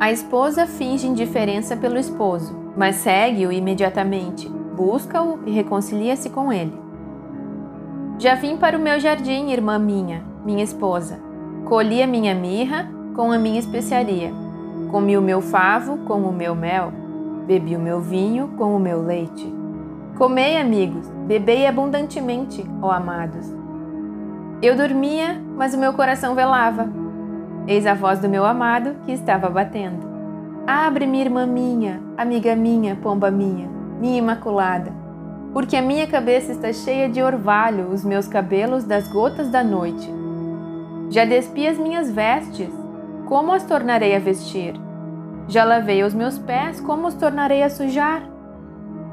A esposa finge indiferença pelo esposo, mas segue-o imediatamente, busca-o e reconcilia-se com ele. Já vim para o meu jardim, irmã minha, minha esposa. Colhi a minha mirra com a minha especiaria. Comi o meu favo com o meu mel. Bebi o meu vinho com o meu leite. Comei, amigos, bebei abundantemente, ó amados. Eu dormia, mas o meu coração velava. Eis a voz do meu amado que estava batendo. Abre-me, irmã minha, amiga minha, pomba minha, minha imaculada, porque a minha cabeça está cheia de orvalho, os meus cabelos das gotas da noite. Já despi as minhas vestes, como as tornarei a vestir? Já lavei os meus pés, como os tornarei a sujar?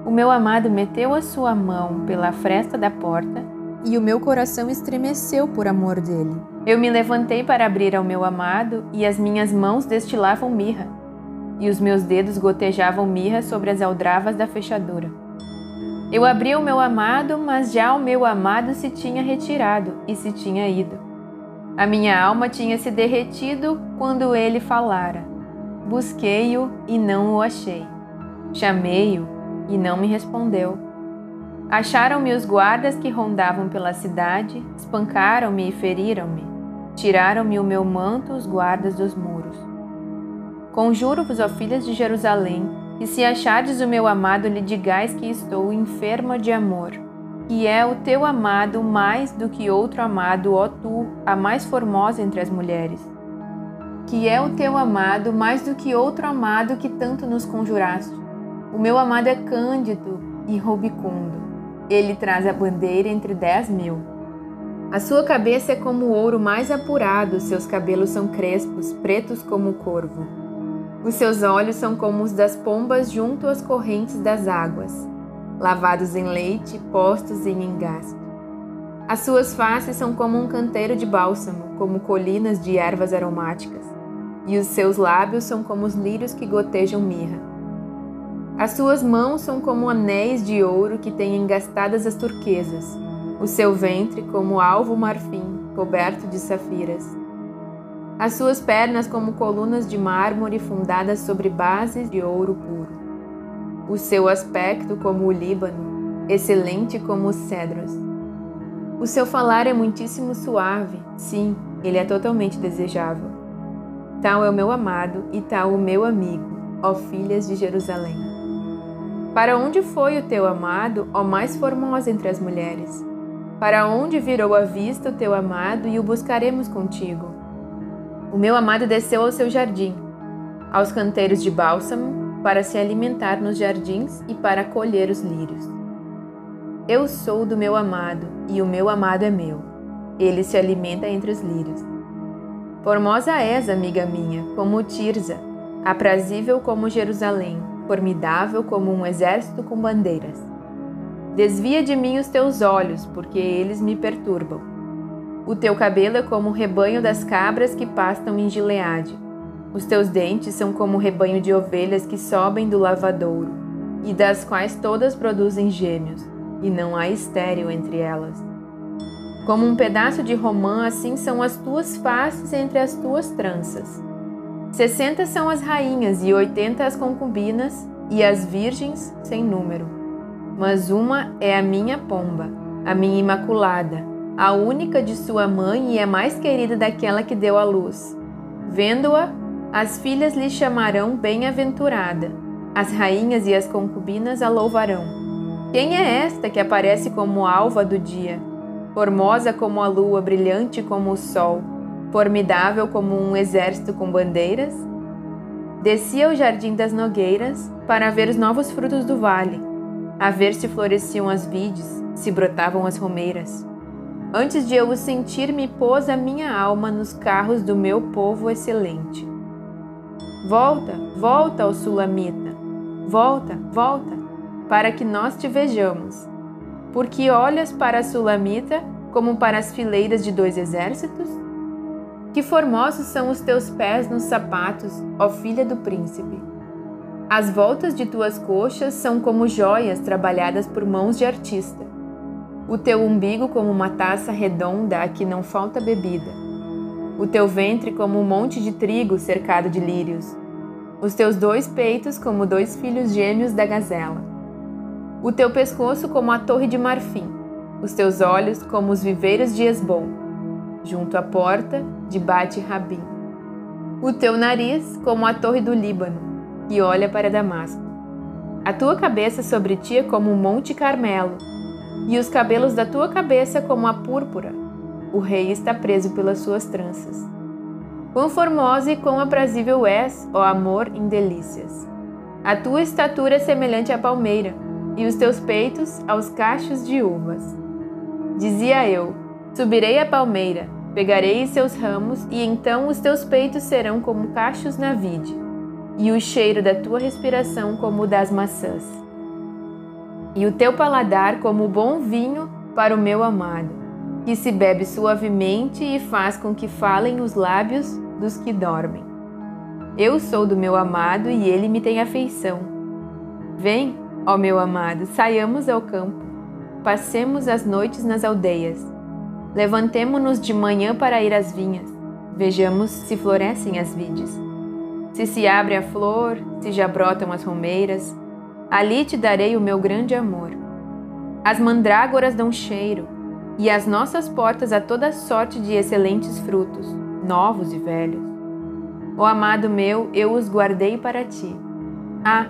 O meu amado meteu a sua mão pela fresta da porta e o meu coração estremeceu por amor dele. Eu me levantei para abrir ao meu amado e as minhas mãos destilavam mirra, e os meus dedos gotejavam mirra sobre as aldravas da fechadura. Eu abri o meu amado, mas já o meu amado se tinha retirado e se tinha ido. A minha alma tinha se derretido quando ele falara. Busquei-o e não o achei. Chamei-o e não me respondeu. Acharam-me os guardas que rondavam pela cidade, espancaram-me e feriram-me. Tiraram-me o meu manto os guardas dos muros. Conjuro-vos, ó filhas de Jerusalém, que se achardes o meu amado, lhe digais que estou enferma de amor, que é o teu amado mais do que outro amado, ó tu, a mais formosa entre as mulheres. Que é o teu amado mais do que outro amado que tanto nos conjuraste. O meu amado é cândido e rubicundo ele traz a bandeira entre dez mil. A sua cabeça é como o ouro mais apurado, seus cabelos são crespos, pretos como o corvo. Os seus olhos são como os das pombas junto às correntes das águas, lavados em leite, postos em engaste. As suas faces são como um canteiro de bálsamo, como colinas de ervas aromáticas, e os seus lábios são como os lírios que gotejam mirra. As suas mãos são como anéis de ouro que têm engastadas as turquesas, o seu ventre como alvo marfim, coberto de safiras. As suas pernas como colunas de mármore fundadas sobre bases de ouro puro. O seu aspecto como o Líbano, excelente como os cedros. O seu falar é muitíssimo suave, sim, ele é totalmente desejável. Tal é o meu amado e tal o meu amigo, ó filhas de Jerusalém. Para onde foi o teu amado, ó mais formosa entre as mulheres? Para onde virou a vista o teu amado e o buscaremos contigo? O meu amado desceu ao seu jardim, aos canteiros de bálsamo, para se alimentar nos jardins e para colher os lírios. Eu sou do meu amado, e o meu amado é meu. Ele se alimenta entre os lírios. Formosa és, amiga minha, como Tirza, aprazível como Jerusalém, formidável como um exército com bandeiras. Desvia de mim os teus olhos, porque eles me perturbam. O teu cabelo é como o rebanho das cabras que pastam em Gileade. Os teus dentes são como o rebanho de ovelhas que sobem do lavadouro, e das quais todas produzem gêmeos, e não há estéril entre elas. Como um pedaço de romã, assim são as tuas faces entre as tuas tranças. Sessenta são as rainhas e oitenta as concubinas e as virgens sem número. Mas uma é a minha pomba, a minha imaculada, a única de sua mãe e a mais querida daquela que deu à luz. Vendo-a, as filhas lhe chamarão bem-aventurada, as rainhas e as concubinas a louvarão. Quem é esta que aparece como alva do dia, formosa como a lua, brilhante como o sol? formidável como um exército com bandeiras, descia ao jardim das nogueiras para ver os novos frutos do vale, a ver se floresciam as vides, se brotavam as romeiras. Antes de eu o sentir, me pôs a minha alma nos carros do meu povo excelente. Volta, volta, ó Sulamita, volta, volta, para que nós te vejamos. Porque olhas para a Sulamita como para as fileiras de dois exércitos? Que formosos são os teus pés nos sapatos, ó filha do príncipe. As voltas de tuas coxas são como joias trabalhadas por mãos de artista. O teu umbigo como uma taça redonda a que não falta bebida. O teu ventre como um monte de trigo cercado de lírios. os teus dois peitos como dois filhos gêmeos da gazela, o teu pescoço como a torre de marfim, os teus olhos como os viveiros de Esbom, junto à porta de Bate-Rabim, o teu nariz como a torre do Líbano, que olha para Damasco. A tua cabeça sobre ti é como o monte Carmelo, e os cabelos da tua cabeça como a púrpura. O rei está preso pelas suas tranças. Quão formosa e quão aprazível és, ó amor, em delícias. A tua estatura é semelhante à palmeira, e os teus peitos aos cachos de uvas. Dizia eu: Subirei a palmeira, pegarei seus ramos, e então os teus peitos serão como cachos na vide, e o cheiro da tua respiração como o das maçãs. E o teu paladar como o bom vinho para o meu amado, que se bebe suavemente e faz com que falem os lábios dos que dormem. Eu sou do meu amado e ele me tem afeição. Vem, ó meu amado, saiamos ao campo, passemos as noites nas aldeias. Levantemo-nos de manhã para ir às vinhas, vejamos se florescem as vides. Se se abre a flor, se já brotam as romeiras, ali te darei o meu grande amor. As mandrágoras dão cheiro, e as nossas portas a toda sorte de excelentes frutos novos e velhos. Oh, amado meu, eu os guardei para ti. Ah,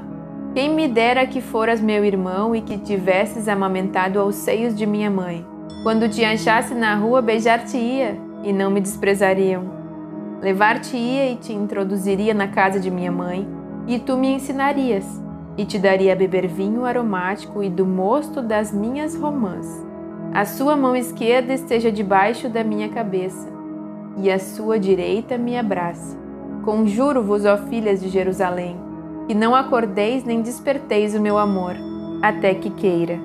quem me dera que foras meu irmão e que tivesses amamentado aos seios de minha mãe. Quando te achasse na rua, beijar-te-ia e não me desprezariam. Levar-te-ia e te introduziria na casa de minha mãe, e tu me ensinarias, e te daria a beber vinho aromático e do mosto das minhas romãs. A sua mão esquerda esteja debaixo da minha cabeça, e a sua direita me abrace. Conjuro-vos, ó filhas de Jerusalém, que não acordeis nem desperteis o meu amor, até que queira.